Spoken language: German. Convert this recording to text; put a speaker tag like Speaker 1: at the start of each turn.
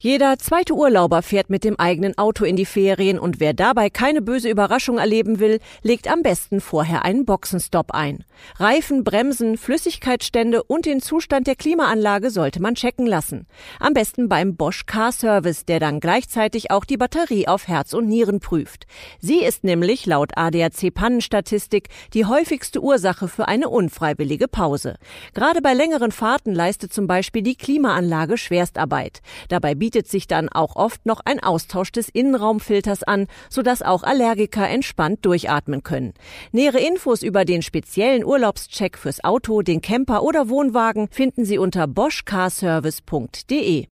Speaker 1: Jeder zweite Urlauber fährt mit dem eigenen Auto in die Ferien und wer dabei keine böse Überraschung erleben will, legt am besten vorher einen Boxenstopp ein. Reifen, Bremsen, Flüssigkeitsstände und den Zustand der Klimaanlage sollte man checken lassen. Am besten beim Bosch Car Service, der dann gleichzeitig auch die Batterie auf Herz und Nieren prüft. Sie ist nämlich laut ADAC Pannenstatistik die häufigste Ursache für eine unfreiwillige Pause. Gerade bei längeren Fahrten leistet zum Beispiel die Klimaanlage Schwerstarbeit. Dabei bietet sich dann auch oft noch ein Austausch des Innenraumfilters an, sodass auch Allergiker entspannt durchatmen können. Nähere Infos über den speziellen Urlaubscheck fürs Auto, den Camper oder Wohnwagen finden Sie unter boschcarservice.de.